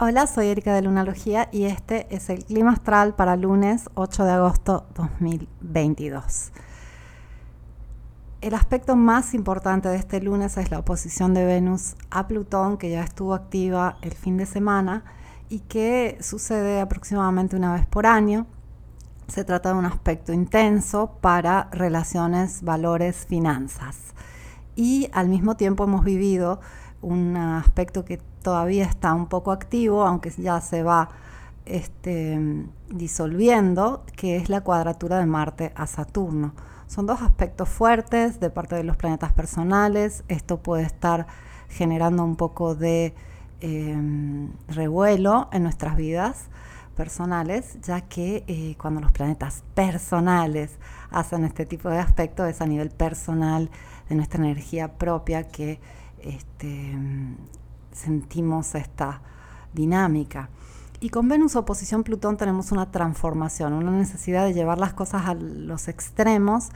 Hola, soy Erika de Lunalogía y este es el clima astral para lunes 8 de agosto 2022. El aspecto más importante de este lunes es la oposición de Venus a Plutón, que ya estuvo activa el fin de semana y que sucede aproximadamente una vez por año. Se trata de un aspecto intenso para relaciones, valores, finanzas. Y al mismo tiempo hemos vivido un aspecto que todavía está un poco activo, aunque ya se va este, disolviendo, que es la cuadratura de Marte a Saturno. Son dos aspectos fuertes de parte de los planetas personales. Esto puede estar generando un poco de em, revuelo en nuestras vidas personales, ya que eh, cuando los planetas personales hacen este tipo de aspectos es a nivel personal de nuestra energía propia que este, sentimos esta dinámica. Y con Venus oposición Plutón tenemos una transformación, una necesidad de llevar las cosas a los extremos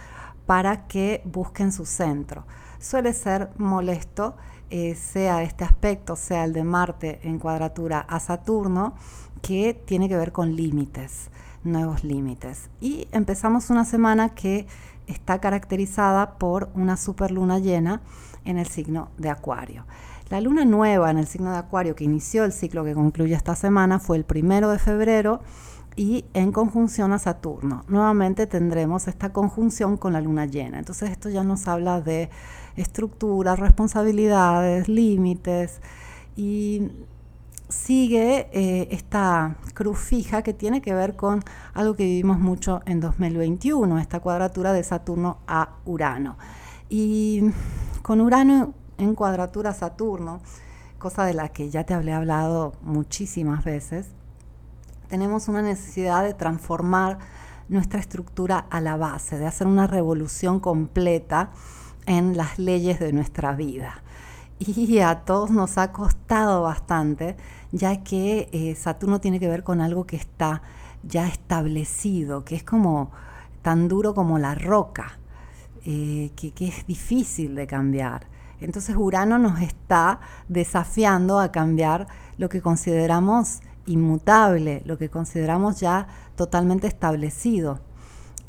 para que busquen su centro. Suele ser molesto, eh, sea este aspecto, sea el de Marte en cuadratura a Saturno, que tiene que ver con límites, nuevos límites. Y empezamos una semana que está caracterizada por una superluna llena en el signo de Acuario. La luna nueva en el signo de Acuario que inició el ciclo que concluye esta semana fue el primero de febrero y en conjunción a Saturno. Nuevamente tendremos esta conjunción con la luna llena. Entonces esto ya nos habla de estructuras, responsabilidades, límites y sigue eh, esta cruz fija que tiene que ver con algo que vivimos mucho en 2021, esta cuadratura de Saturno a Urano. Y con Urano en cuadratura Saturno, cosa de la que ya te hablé hablado muchísimas veces, tenemos una necesidad de transformar nuestra estructura a la base, de hacer una revolución completa en las leyes de nuestra vida. Y a todos nos ha costado bastante, ya que eh, Saturno tiene que ver con algo que está ya establecido, que es como tan duro como la roca, eh, que es difícil de cambiar. Entonces Urano nos está desafiando a cambiar lo que consideramos inmutable, lo que consideramos ya totalmente establecido.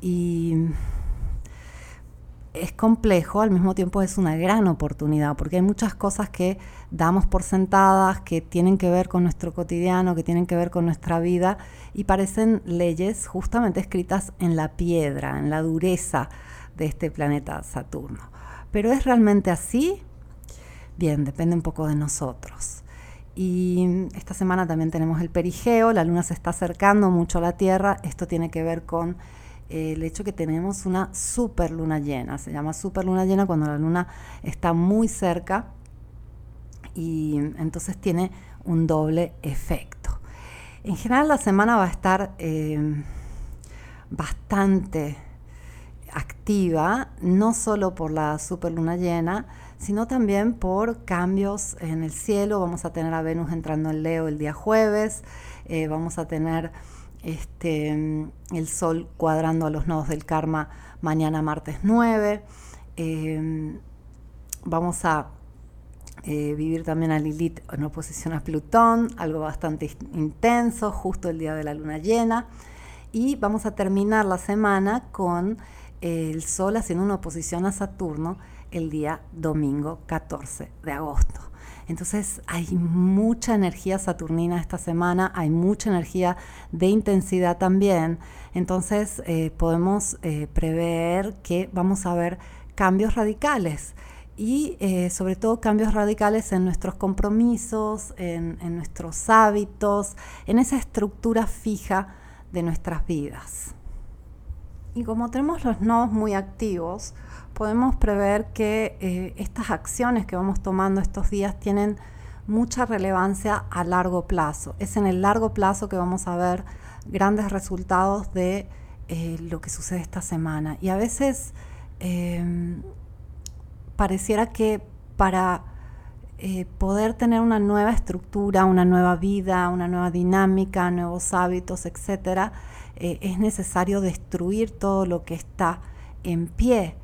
Y es complejo, al mismo tiempo es una gran oportunidad, porque hay muchas cosas que damos por sentadas, que tienen que ver con nuestro cotidiano, que tienen que ver con nuestra vida, y parecen leyes justamente escritas en la piedra, en la dureza de este planeta Saturno. Pero ¿es realmente así? Bien, depende un poco de nosotros. Y esta semana también tenemos el perigeo, la luna se está acercando mucho a la Tierra, esto tiene que ver con eh, el hecho que tenemos una super luna llena, se llama super luna llena cuando la luna está muy cerca y entonces tiene un doble efecto. En general la semana va a estar eh, bastante activa, no solo por la superluna llena, sino también por cambios en el cielo. Vamos a tener a Venus entrando en Leo el día jueves, eh, vamos a tener este, el Sol cuadrando a los nodos del karma mañana martes 9. Eh, vamos a eh, vivir también a Lilith en oposición a Plutón, algo bastante intenso, justo el día de la luna llena. Y vamos a terminar la semana con el Sol haciendo una oposición a Saturno el día domingo 14 de agosto. Entonces hay mucha energía saturnina esta semana, hay mucha energía de intensidad también. Entonces eh, podemos eh, prever que vamos a ver cambios radicales y eh, sobre todo cambios radicales en nuestros compromisos, en nuestros hábitos, en esa estructura fija de nuestras vidas. Y como tenemos los nodos muy activos, podemos prever que eh, estas acciones que vamos tomando estos días tienen mucha relevancia a largo plazo. Es en el largo plazo que vamos a ver grandes resultados de eh, lo que sucede esta semana. Y a veces em, pareciera que para eh, poder tener una nueva estructura, una nueva vida, una nueva dinámica, nuevos hábitos, etcétera, eh, es necesario destruir todo lo que está en pie.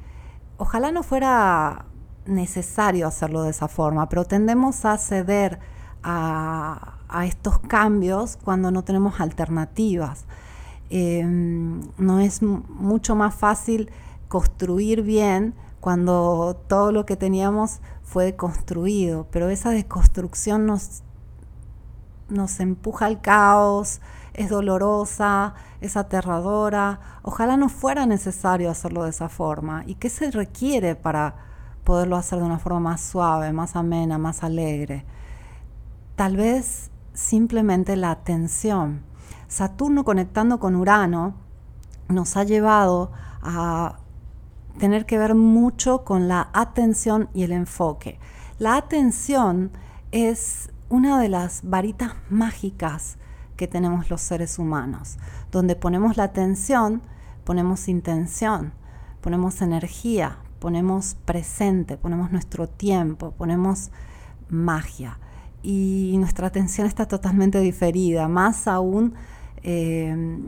Ojalá no fuera necesario hacerlo de esa forma, pero tendemos a ceder a, estos cambios cuando no tenemos alternativas. Em, no es mucho más fácil construir bien cuando todo lo que teníamos fue construido, pero esa desconstrucción nos, nos empuja al caos, es dolorosa, es aterradora. Ojalá no fuera necesario hacerlo de esa forma. ¿Y qué se requiere para poderlo hacer de una forma más suave, más amena, más alegre? Tal vez simplemente la atención. Saturno conectando con Urano nos ha llevado a tener que ver mucho con la atención y el enfoque. La atención es una de las varitas mágicas que tenemos los seres humanos, donde ponemos la atención, ponemos intención, ponemos energía, ponemos presente, ponemos nuestro tiempo, ponemos magia. Y nuestra atención está totalmente diferida, más aún eh,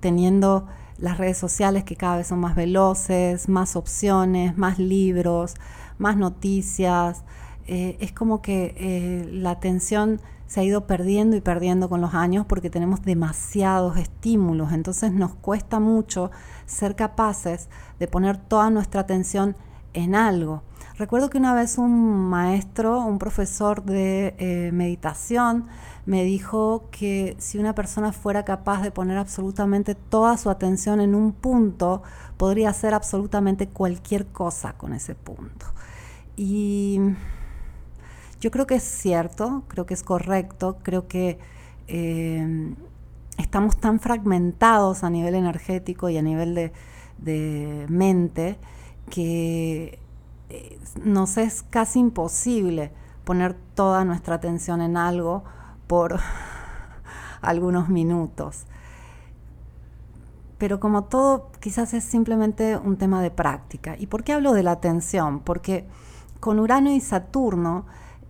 teniendo las redes sociales que cada vez son más veloces, más opciones, más libros, más noticias. Eh, es como que eh, la atención se ha ido perdiendo y perdiendo con los años porque tenemos demasiados estímulos, entonces nos cuesta mucho ser capaces de poner toda nuestra atención en algo. Recuerdo que una vez un maestro, un profesor de eh, meditación, me dijo que si una persona fuera capaz de poner absolutamente toda su atención en un punto, podría hacer absolutamente cualquier cosa con ese punto. Y yo creo que es cierto, creo que es correcto, creo que eh, estamos tan fragmentados a nivel energético y a nivel de, mente que eh, nos es casi imposible poner toda nuestra atención en algo por algunos minutos. Pero como todo, quizás es simplemente un tema de práctica. ¿Y por qué hablo de la atención? Porque con Urano y Saturno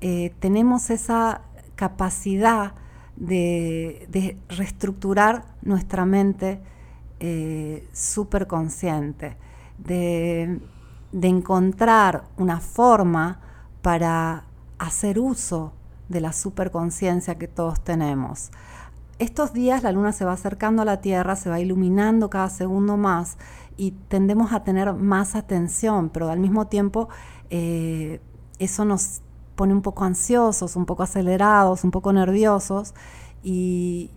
eh, tenemos esa capacidad de, reestructurar nuestra mente eh, súper consciente, de encontrar una forma para hacer uso de la superconciencia que todos tenemos. Estos días la luna se va acercando a la Tierra, se va iluminando cada segundo más y tendemos a tener más atención, pero al mismo tiempo eh, eso nos pone un poco ansiosos, un poco acelerados, un poco nerviosos y,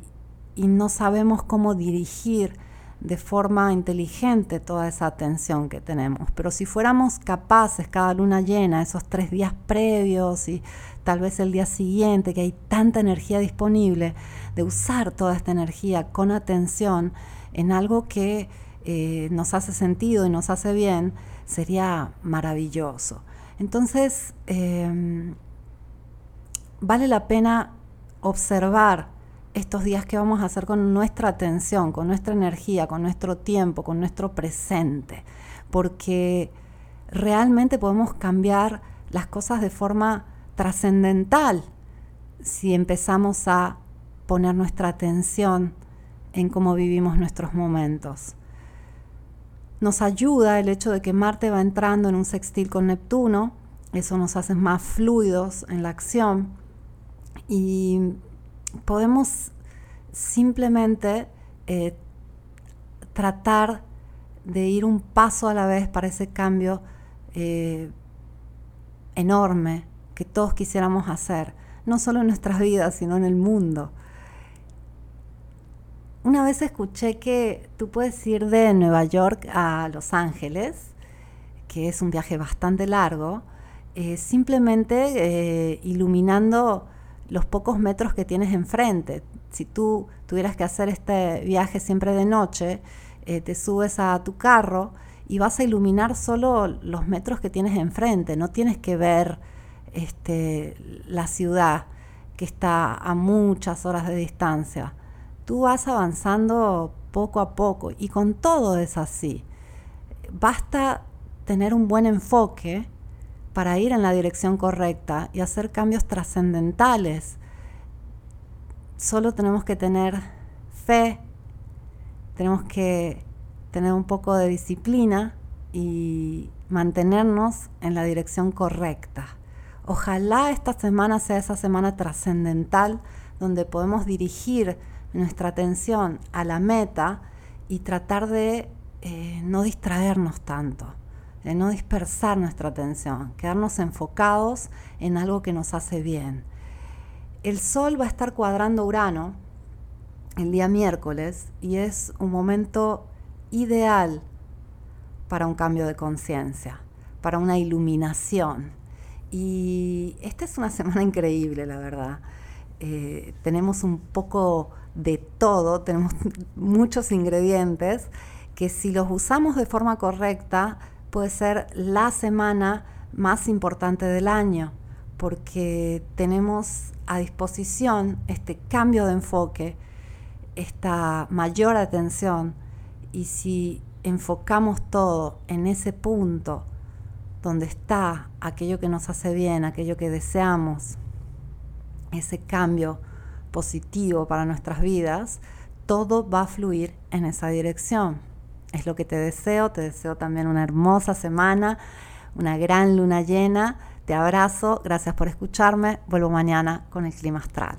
no sabemos cómo dirigir de forma inteligente toda esa atención que tenemos. Pero si fuéramos capaces cada luna llena, esos tres días previos y tal vez el día siguiente, que hay tanta energía disponible, de usar toda esta energía con atención en algo que eh, nos hace sentido y nos hace bien, sería maravilloso. Entonces, em, vale la pena observar estos días que vamos a hacer con nuestra atención, con nuestra energía, con nuestro tiempo, con nuestro presente, porque realmente podemos cambiar las cosas de forma trascendental si empezamos a poner nuestra atención en cómo vivimos nuestros momentos. Nos ayuda el hecho de que Marte va entrando en un sextil con Neptuno, eso nos hace más fluidos en la acción y podemos simplemente eh, tratar de ir un paso a la vez para ese cambio eh, enorme que todos quisiéramos hacer, no solo en nuestras vidas, sino en el mundo. Una vez escuché que tú puedes ir de Nueva York a Los Ángeles, que es un viaje bastante largo, eh, simplemente iluminando los pocos metros que tienes enfrente. Si tú tuvieras que hacer este viaje siempre de noche, eh, te subes a tu carro y vas a iluminar solo los metros que tienes enfrente, no tienes que ver este, la ciudad que está a muchas horas de distancia. Tú vas avanzando poco a poco y con todo es así. Basta tener un buen enfoque para ir en la dirección correcta y hacer cambios trascendentales. Solo tenemos que tener fe, tenemos que tener un poco de disciplina y mantenernos en la dirección correcta. Ojalá esta semana sea esa semana trascendental donde podemos dirigir nuestra atención a la meta y tratar de eh, no distraernos tanto, de no dispersar nuestra atención, quedarnos enfocados en algo que nos hace bien. El Sol va a estar cuadrando Urano el día miércoles y es un momento ideal para un cambio de conciencia, para una iluminación. Y esta es una semana increíble, la verdad. Eh, tenemos un poco de todo, tenemos muchos ingredientes que si los usamos de forma correcta puede ser la semana más importante del año, porque tenemos a disposición este cambio de enfoque, esta mayor atención, y si enfocamos todo en ese punto donde está aquello que nos hace bien, aquello que deseamos, ese cambio positivo para nuestras vidas, todo va a fluir en esa dirección. Es lo que te deseo, te deseo también una hermosa semana, una gran luna llena. Te abrazo, gracias por escucharme. Vuelvo mañana con el clima astral.